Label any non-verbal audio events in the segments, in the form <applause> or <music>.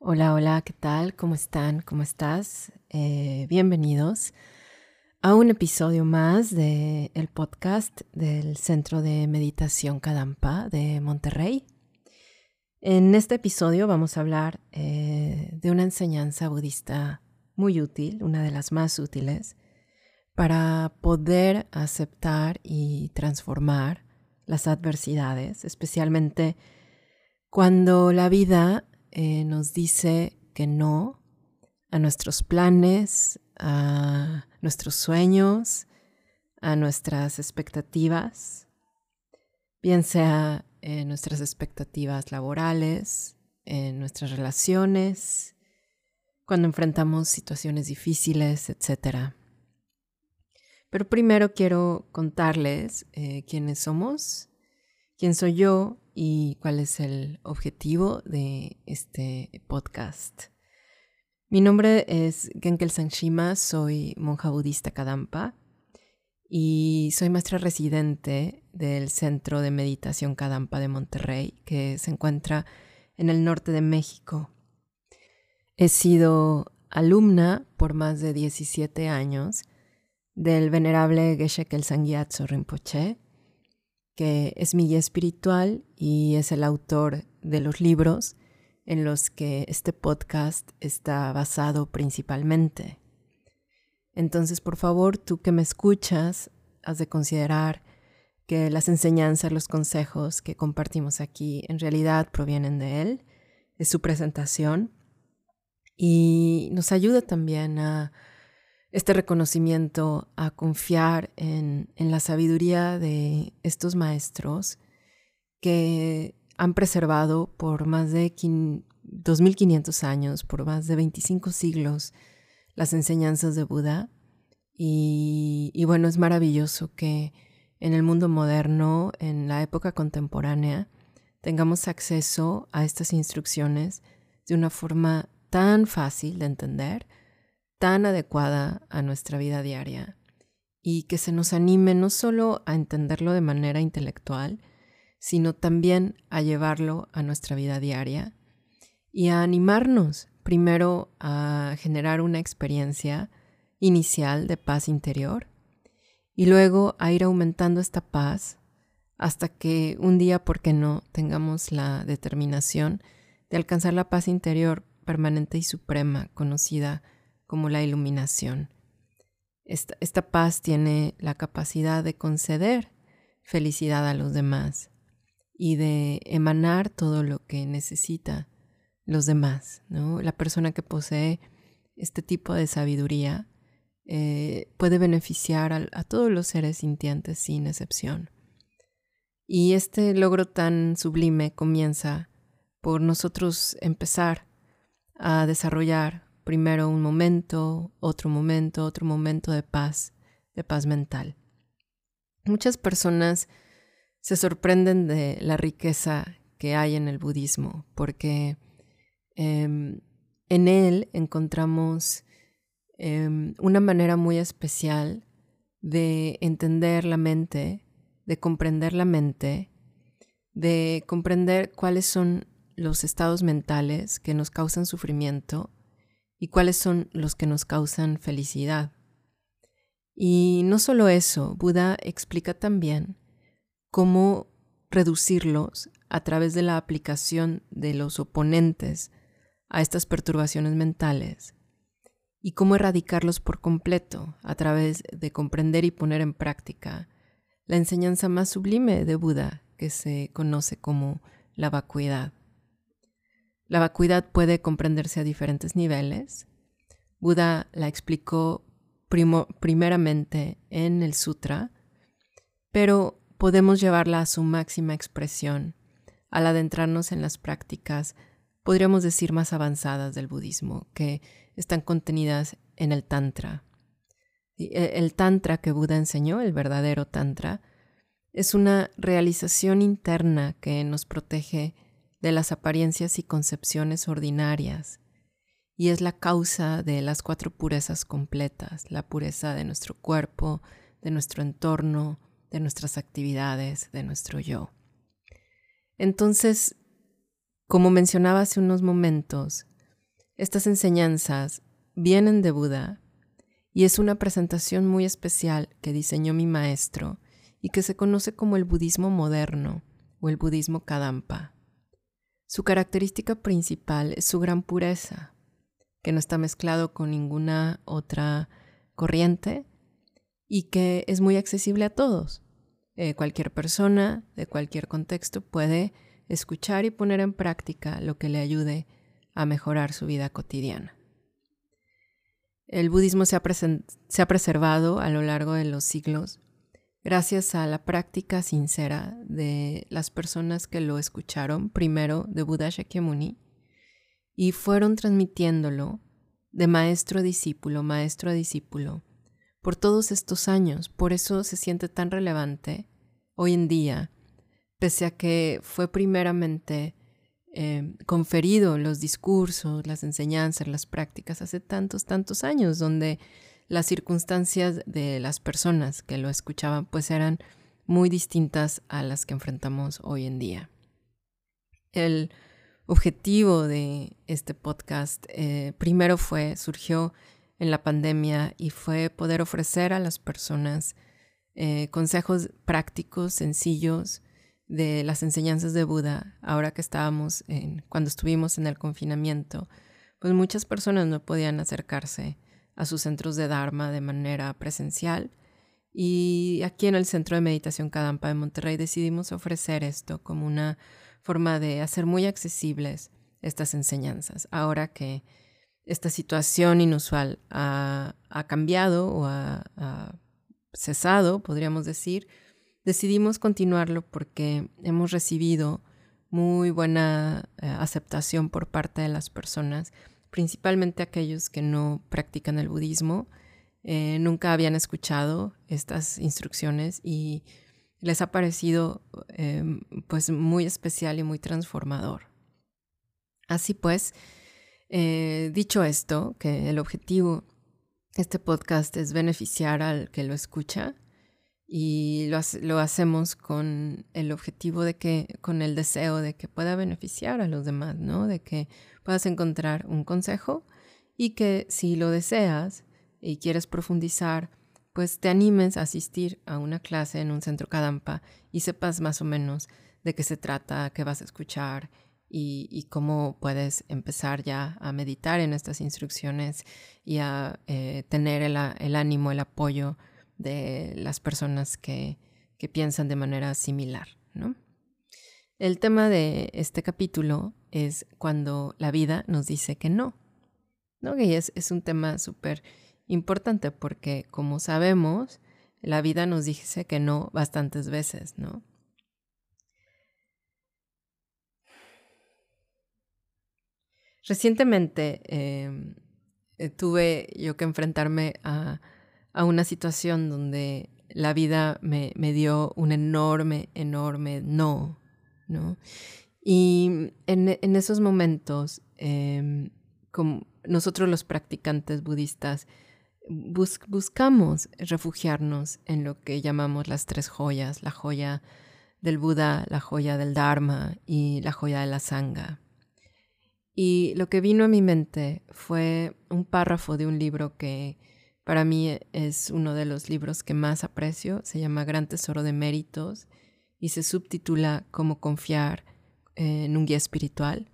Hola, hola, ¿qué tal? ¿Cómo están? ¿Cómo estás? Eh, bienvenidos a un episodio más del el podcast del Centro de Meditación Kadampa de Monterrey. En este episodio vamos a hablar eh, de una enseñanza budista muy útil, una de las más útiles, para poder aceptar y transformar las adversidades, especialmente cuando la vida eh, nos dice que no a nuestros planes, a nuestros sueños, a nuestras expectativas, bien sea en nuestras expectativas laborales, en nuestras relaciones, cuando enfrentamos situaciones difíciles, etc. Pero primero quiero contarles eh, quiénes somos, quién soy yo y cuál es el objetivo de este podcast. Mi nombre es Genkel Sanshima, soy monja budista Kadampa y soy maestra residente del Centro de Meditación Kadampa de Monterrey, que se encuentra en el norte de México. He sido alumna por más de 17 años del venerable Geshe Kelsang Rinpoche, que es mi guía espiritual y es el autor de los libros en los que este podcast está basado principalmente. Entonces, por favor, tú que me escuchas, has de considerar que las enseñanzas, los consejos que compartimos aquí en realidad provienen de él, es su presentación y nos ayuda también a este reconocimiento a confiar en, la sabiduría de estos maestros que han preservado por más de 2.500 años, por más de 25 siglos, las enseñanzas de Buda. Y, y bueno, es maravilloso que en el mundo moderno, en la época contemporánea, tengamos acceso a estas instrucciones de una forma tan fácil de entender, tan adecuada a nuestra vida diaria y que se nos anime no solo a entenderlo de manera intelectual, sino también a llevarlo a nuestra vida diaria y a animarnos primero a generar una experiencia inicial de paz interior y luego a ir aumentando esta paz hasta que un día, ¿por qué no?, tengamos la determinación de alcanzar la paz interior permanente y suprema, conocida como la iluminación. Esta, paz tiene la capacidad de conceder felicidad a los demás y de emanar todo lo que necesita los demás. ¿no? La persona que posee este tipo de sabiduría eh, puede beneficiar a, a todos los seres sintientes sin excepción. Y este logro tan sublime comienza por nosotros empezar a desarrollar primero un momento, otro momento, otro momento de paz, de paz mental. Muchas personas se sorprenden de la riqueza que hay en el budismo, porque em, en él encontramos em, una manera muy especial de entender la mente, de comprender la mente, de comprender cuáles son los estados mentales que nos causan sufrimiento y cuáles son los que nos causan felicidad. Y no solo eso, Buda explica también cómo reducirlos a través de la aplicación de los oponentes a estas perturbaciones mentales y cómo erradicarlos por completo a través de comprender y poner en práctica la enseñanza más sublime de Buda que se conoce como la vacuidad. La vacuidad puede comprenderse a diferentes niveles. Buda la explicó primeramente en el sutra, pero podemos llevarla a su máxima expresión al adentrarnos en las prácticas, podríamos decir, más avanzadas del budismo, que están contenidas en el Tantra. E, el Tantra que Buda enseñó, el verdadero Tantra, es una realización interna que nos protege de las apariencias y concepciones ordinarias, y es la causa de las cuatro purezas completas, la pureza de nuestro cuerpo, de nuestro entorno, de nuestras actividades, de nuestro yo. Entonces, como mencionaba hace unos momentos, Estas enseñanzas vienen de Buda y es una presentación muy especial que diseñó mi maestro y que se conoce como el budismo moderno o el budismo Kadampa. Su característica principal es su gran pureza, que no está mezclado con ninguna otra corriente y que es muy accesible a todos. Eh, cualquier persona de cualquier contexto puede escuchar y poner en práctica lo que le ayude a mejorar su vida cotidiana. El budismo se ha, se ha preservado a lo largo de los siglos gracias a la práctica sincera de las personas que lo escucharon primero de Buda Shakyamuni y fueron transmitiéndolo de maestro a discípulo, maestro a discípulo, por todos estos años. Por eso se siente tan relevante hoy en día, pese a que fue primeramente eh, conferido los discursos, las enseñanzas, las prácticas hace tantos, tantos años, donde las circunstancias de las personas que lo escuchaban pues eran muy distintas a las que enfrentamos hoy en día. El objetivo de este podcast eh, primero fue, surgió en la pandemia y fue poder ofrecer a las personas eh, consejos prácticos, sencillos de las enseñanzas de Buda, ahora que estábamos en, cuando estuvimos en el confinamiento, pues muchas personas no podían acercarse a sus centros de Dharma de manera presencial. Y aquí en el Centro de Meditación Kadampa de Monterrey decidimos ofrecer esto como una forma de hacer muy accesibles estas enseñanzas. Ahora que esta situación inusual ha, cambiado o ha, cesado, podríamos decir, decidimos continuarlo porque hemos recibido muy buena eh, aceptación por parte de las personas principalmente aquellos que no practican el budismo, eh, nunca habían escuchado estas instrucciones y les ha parecido em, pues muy especial y muy transformador. Así pues, eh, dicho esto, que el objetivo de este podcast es beneficiar al que lo escucha y lo, lo hacemos con el objetivo de que, con el deseo de que pueda beneficiar a los demás, ¿no? De que puedas encontrar un consejo y que si lo deseas y quieres profundizar, pues te animes a asistir a una clase en un centro Kadampa y sepas más o menos de qué se trata, qué vas a escuchar y, cómo puedes empezar ya a meditar en estas instrucciones y a eh, tener el, ánimo, el apoyo de las personas que, que piensan de manera similar. ¿no? El tema de este capítulo es cuando la vida nos dice que no. ¿no? Y es, un tema súper importante porque, como sabemos, la vida nos dice que no bastantes veces, ¿no? Recientemente em, eh, tuve yo que enfrentarme a, a, una situación donde la vida me, me dio un enorme, enorme no, ¿no? Y en, esos momentos, em, nosotros los practicantes budistas, buscamos refugiarnos en lo que llamamos las tres joyas, la joya del Buda, la joya del Dharma y la joya de la Sangha. Y lo que vino a mi mente fue un párrafo de un libro que para mí es uno de los libros que más aprecio, se llama Gran Tesoro de Méritos y se subtitula Cómo confiar en un guía espiritual.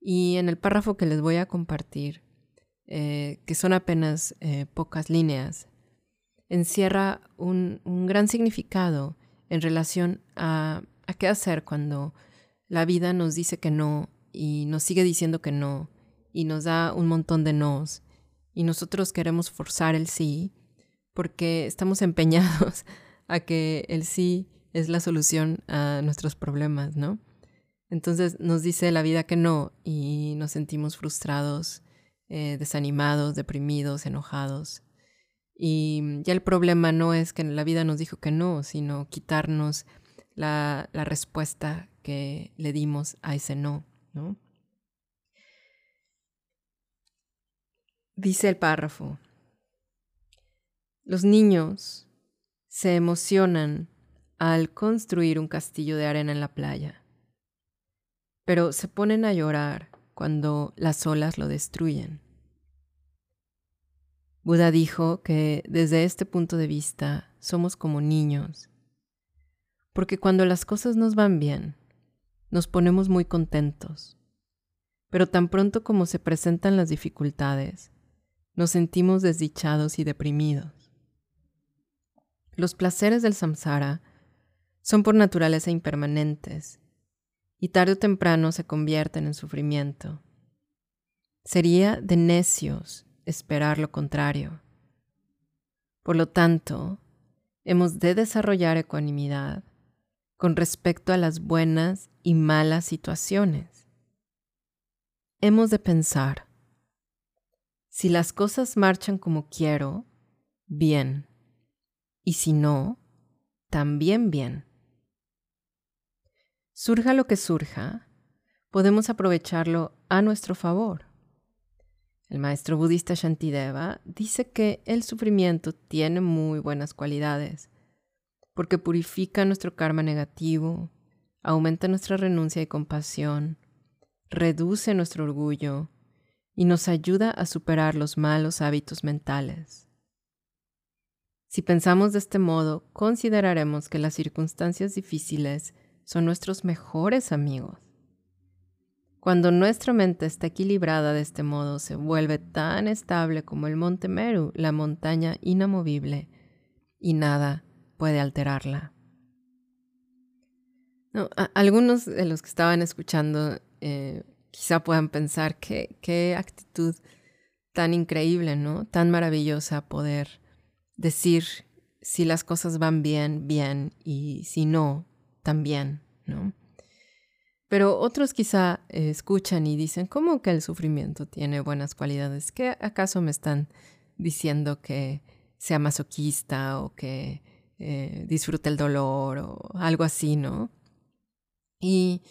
Y en el párrafo que les voy a compartir, eh, que son apenas eh, pocas líneas, encierra un, gran significado en relación a, a qué hacer cuando la vida nos dice que no y nos sigue diciendo que no y nos da un montón de nos y nosotros queremos forzar el sí porque estamos empeñados <laughs> a que el sí es la solución a nuestros problemas, ¿no? Entonces nos dice la vida que no y nos sentimos frustrados, eh, desanimados, deprimidos, enojados. Y ya el problema no es que la vida nos dijo que no, sino quitarnos la, la respuesta que le dimos a ese no, ¿no? Dice el párrafo, los niños se emocionan al construir un castillo de arena en la playa pero se ponen a llorar cuando las olas lo destruyen. Buda dijo que desde este punto de vista somos como niños, porque cuando las cosas nos van bien, nos ponemos muy contentos, pero tan pronto como se presentan las dificultades, nos sentimos desdichados y deprimidos. Los placeres del samsara son por naturaleza impermanentes y tarde o temprano se convierten en sufrimiento. Sería de necios esperar lo contrario. Por lo tanto, hemos de desarrollar ecuanimidad con respecto a las buenas y malas situaciones. Hemos de pensar, si las cosas marchan como quiero, bien, y si no, también bien. Surja lo que surja, podemos aprovecharlo a nuestro favor. El maestro budista Shantideva dice que el sufrimiento tiene muy buenas cualidades porque purifica nuestro karma negativo, aumenta nuestra renuncia y compasión, reduce nuestro orgullo y nos ayuda a superar los malos hábitos mentales. Si pensamos de este modo, consideraremos que las circunstancias difíciles son nuestros mejores amigos. Cuando nuestra mente está equilibrada de este modo, se vuelve tan estable como el monte Meru, la montaña inamovible, y nada puede alterarla. algunos de los que estaban escuchando eh, quizá puedan pensar que qué actitud tan increíble, ¿no? Tan maravillosa poder decir si las cosas van bien, bien, y si no, también, ¿no? Pero otros quizá eh, escuchan y dicen, ¿cómo que el sufrimiento tiene buenas cualidades? ¿Qué acaso me están diciendo que sea masoquista o que eh, disfruta el dolor o algo así, ¿no? Y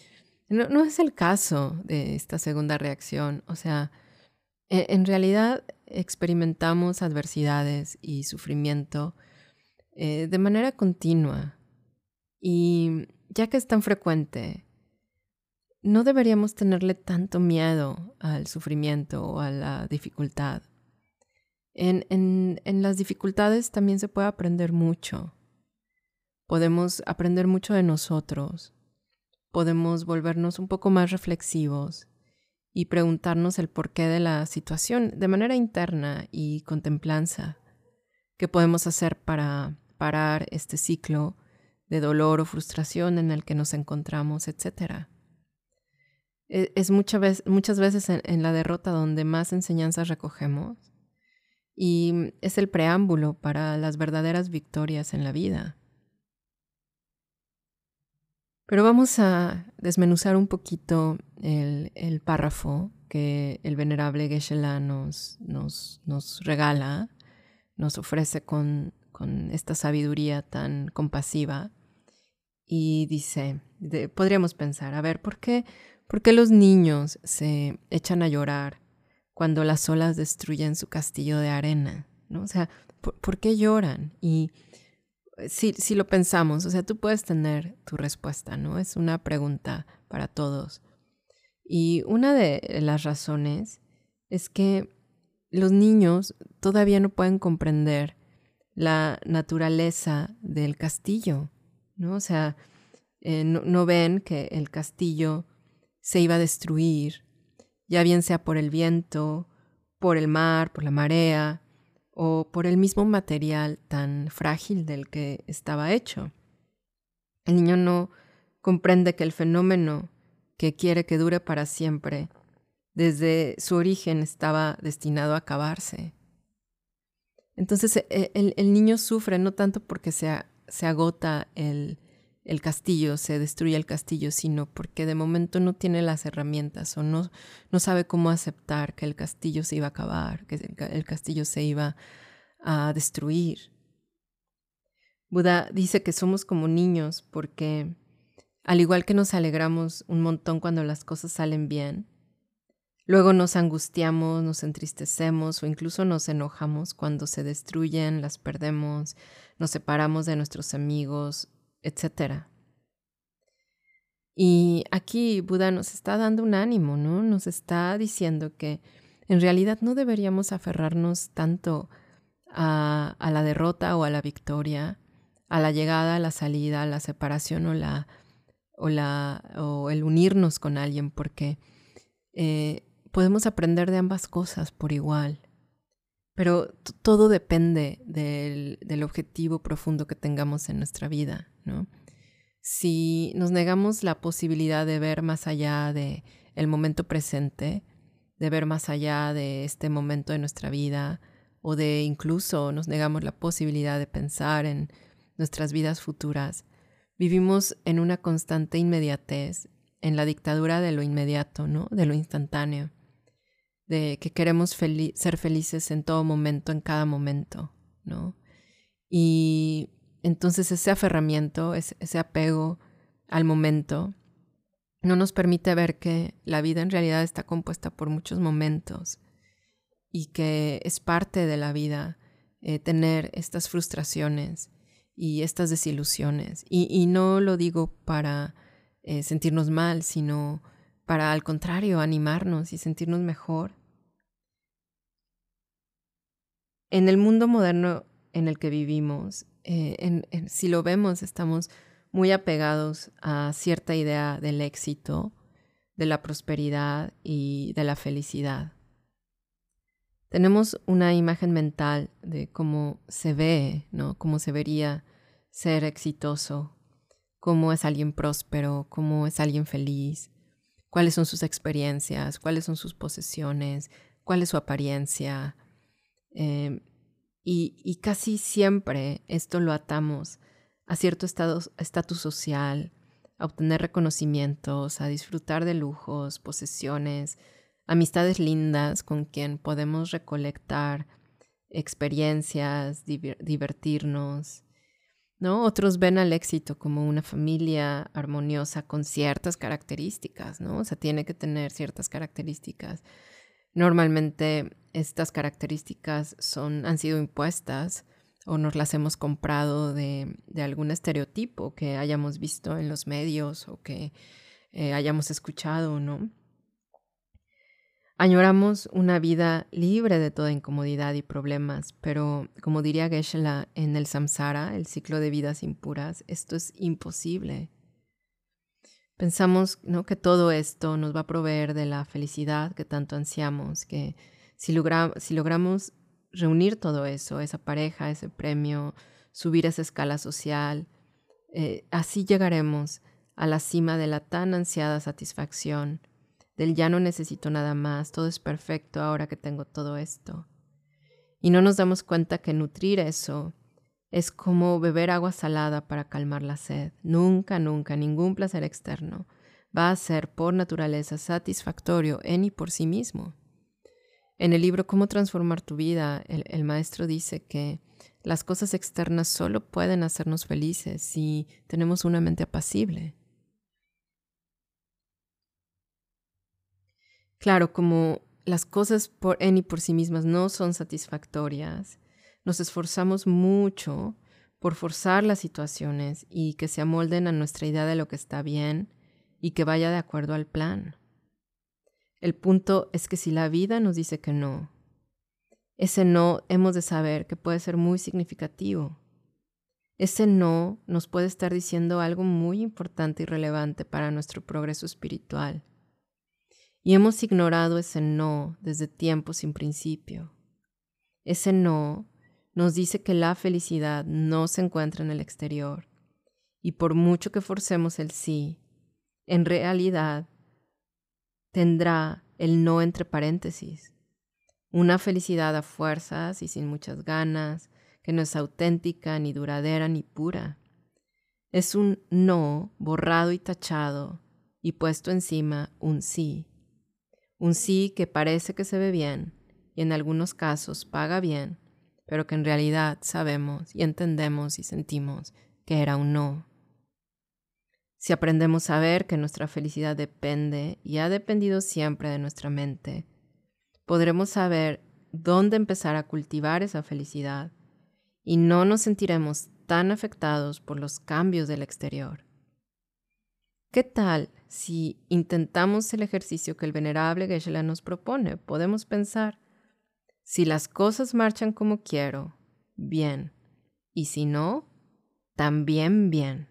no, es el caso de esta segunda reacción. O sea, e, en realidad experimentamos adversidades y sufrimiento eh, de manera continua. Y ya que es tan frecuente, no deberíamos tenerle tanto miedo al sufrimiento o a la dificultad. En, en, las dificultades también se puede aprender mucho podemos aprender mucho de nosotros, podemos volvernos un poco más reflexivos y preguntarnos el porqué de la situación de manera interna y contemplanza. ¿Qué podemos hacer para parar este ciclo de dolor o frustración en el que nos encontramos, etcétera? E, es muchas veces en la derrota donde más enseñanzas recogemos y es el preámbulo para las verdaderas victorias en la vida. Pero vamos a desmenuzar un poquito el, párrafo que el venerable Geshe-la nos, regala, nos ofrece con, esta sabiduría tan compasiva. Y dice, podríamos pensar, a ver, ¿por qué, ¿por qué los niños se echan a llorar cuando las olas destruyen su castillo de arena? ¿no? O sea, ¿por, ¿por qué lloran? Y si, lo pensamos, o sea, tú puedes tener tu respuesta, ¿no? Es una pregunta para todos. Y una de las razones es que los niños todavía no pueden comprender la naturaleza del castillo, ¿no? O sea, eh, no, ven que el castillo se iba a destruir, ya bien sea por el viento, por el mar, por la marea, o por el mismo material tan frágil del que estaba hecho. El niño no comprende que el fenómeno que quiere que dure para siempre, desde su origen estaba destinado a acabarse. Entonces e, el, niño sufre no tanto porque se, se agota el, el castillo, se destruye el castillo, sino porque de momento no tiene las herramientas o no, no sabe cómo aceptar que el castillo se iba a acabar, que el castillo se iba a destruir. Buda dice que somos como niños porque al igual que nos alegramos un montón cuando las cosas salen bien, luego nos angustiamos, nos entristecemos o incluso nos enojamos cuando se destruyen, las perdemos, nos separamos de nuestros amigos etc. Y aquí Buda nos está dando un ánimo, ¿no? Nos está diciendo que en realidad no deberíamos aferrarnos tanto a, la derrota o a la victoria, a la llegada, a la salida, a la separación o, la, o, la, o el unirnos con alguien, porque eh, podemos aprender de ambas cosas por igual. Pero todo depende del, objetivo profundo que tengamos en nuestra vida, ¿no? Si nos negamos la posibilidad de ver más allá de el momento presente, de ver más allá de este momento de nuestra vida, o de incluso nos negamos la posibilidad de pensar en nuestras vidas futuras, vivimos en una constante inmediatez, en la dictadura de lo inmediato, ¿no? De lo instantáneo, de que queremos ser felices en todo momento, en cada momento, ¿no? Y entonces ese aferramiento, ese apego al momento, no nos permite ver que la vida en realidad está compuesta por muchos momentos y que es parte de la vida eh, tener estas frustraciones y estas desilusiones. Y, no lo digo para eh, sentirnos mal, sino para al contrario animarnos y sentirnos mejor. En el mundo moderno en el que vivimos, eh, si lo vemos, estamos muy apegados a cierta idea del éxito, de la prosperidad y de la felicidad. Tenemos una imagen mental de cómo se ve, ¿no? Cómo se vería ser exitoso, cómo es alguien próspero, cómo es alguien feliz, cuáles son sus experiencias, cuáles son sus posesiones, cuál es su apariencia. Em, y, casi siempre esto lo atamos a cierto estatus social, a obtener reconocimientos, a disfrutar de lujos, posesiones, amistades lindas con quien podemos recolectar experiencias, divertirnos. ¿No? Otros ven al éxito como una familia armoniosa con ciertas características, ¿no? O sea, tiene que tener ciertas características. Normalmente estas características son, han sido impuestas o nos las hemos comprado de, algún estereotipo que hayamos visto en los medios o que eh, hayamos escuchado, ¿no? Añoramos una vida libre de toda incomodidad y problemas, pero como diría Geshe-la en el samsara, el ciclo de vidas impuras, esto es imposible. Pensamos ¿no? que todo esto nos va a proveer de la felicidad que tanto ansiamos, que si, logramos reunir todo eso, esa pareja, ese premio, subir esa escala social, eh, así llegaremos a la cima de la tan ansiada satisfacción, del ya no necesito nada más, todo es perfecto ahora que tengo todo esto. Y no nos damos cuenta que nutrir eso es como beber agua salada para calmar la sed. Nunca, nunca, ningún placer externo va a ser por naturaleza satisfactorio en y por sí mismo. En el libro Cómo transformar tu vida, el, maestro dice que las cosas externas solo pueden hacernos felices si tenemos una mente apacible. Claro, como las cosas por en y por sí mismas no son satisfactorias, nos esforzamos mucho por forzar las situaciones y que se amolden a nuestra idea de lo que está bien y que vaya de acuerdo al plan. El punto es que si la vida nos dice que no, ese no hemos de saber que puede ser muy significativo. Ese no nos puede estar diciendo algo muy importante y relevante para nuestro progreso espiritual. Y hemos ignorado ese no desde tiempo sin principio. Ese no nos dice que la felicidad no se encuentra en el exterior. Y por mucho que forcemos el sí, en realidad tendrá el no entre paréntesis. Una felicidad a fuerzas y sin muchas ganas, que no es auténtica, ni duradera, ni pura. Es un no borrado y tachado y puesto encima un sí. Un sí que parece que se ve bien y en algunos casos paga bien, pero que en realidad sabemos y entendemos y sentimos que era un no. Si aprendemos a ver que nuestra felicidad depende y ha dependido siempre de nuestra mente, podremos saber dónde empezar a cultivar esa felicidad y no nos sentiremos tan afectados por los cambios del exterior. ¿Qué tal si intentamos el ejercicio que el venerable Geshe nos propone? Podemos pensar, si las cosas marchan como quiero, bien, y si no, también bien.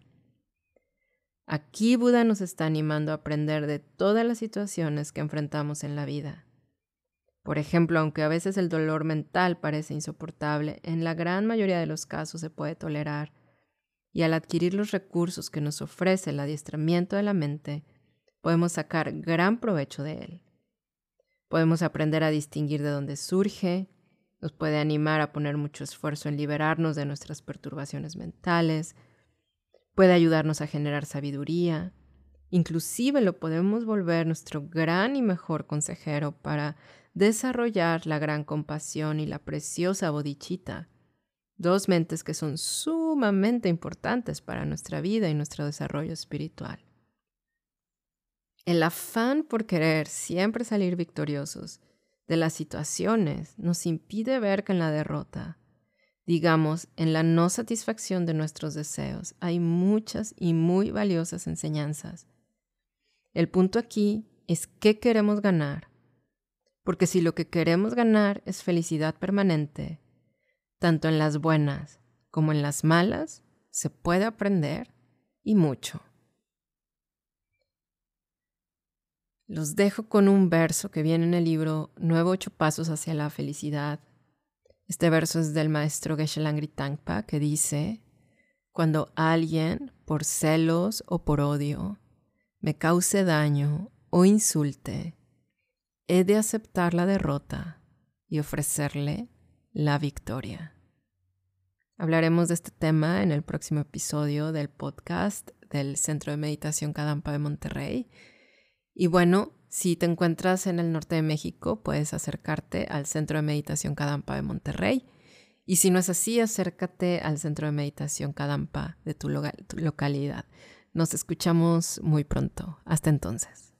Aquí Buda nos está animando a aprender de todas las situaciones que enfrentamos en la vida. Por ejemplo, aunque a veces el dolor mental parece insoportable, en la gran mayoría de los casos se puede tolerar y al adquirir los recursos que nos ofrece el adiestramiento de la mente, podemos sacar gran provecho de él. Podemos aprender a distinguir de dónde surge, nos puede animar a poner mucho esfuerzo en liberarnos de nuestras perturbaciones mentales, puede ayudarnos a generar sabiduría, inclusive lo podemos volver nuestro gran y mejor consejero para desarrollar la gran compasión y la preciosa bodichita, dos mentes que son sumamente importantes para nuestra vida y nuestro desarrollo espiritual. El afán por querer siempre salir victoriosos de las situaciones nos impide ver que en la derrota, digamos, en la no satisfacción de nuestros deseos, hay muchas y muy valiosas enseñanzas. El punto aquí es qué queremos ganar, porque si lo que queremos ganar es felicidad permanente, tanto en las buenas como en las malas, se puede aprender y mucho. Los dejo con un verso que viene en el libro Nueve ocho pasos hacia la felicidad. Este verso es del maestro Geshe Langri Tangpa que dice, cuando alguien, por celos o por odio, me cause daño o insulte, he de aceptar la derrota y ofrecerle la victoria. Hablaremos de este tema en el próximo episodio del podcast del Centro de Meditación Cadampa de Monterrey y bueno, si te encuentras en el norte de México, puedes acercarte al Centro de Meditación Cadampa de Monterrey. Y si no es así, acércate al Centro de Meditación Cadampa de tu, tu localidad. Nos escuchamos muy pronto. Hasta entonces.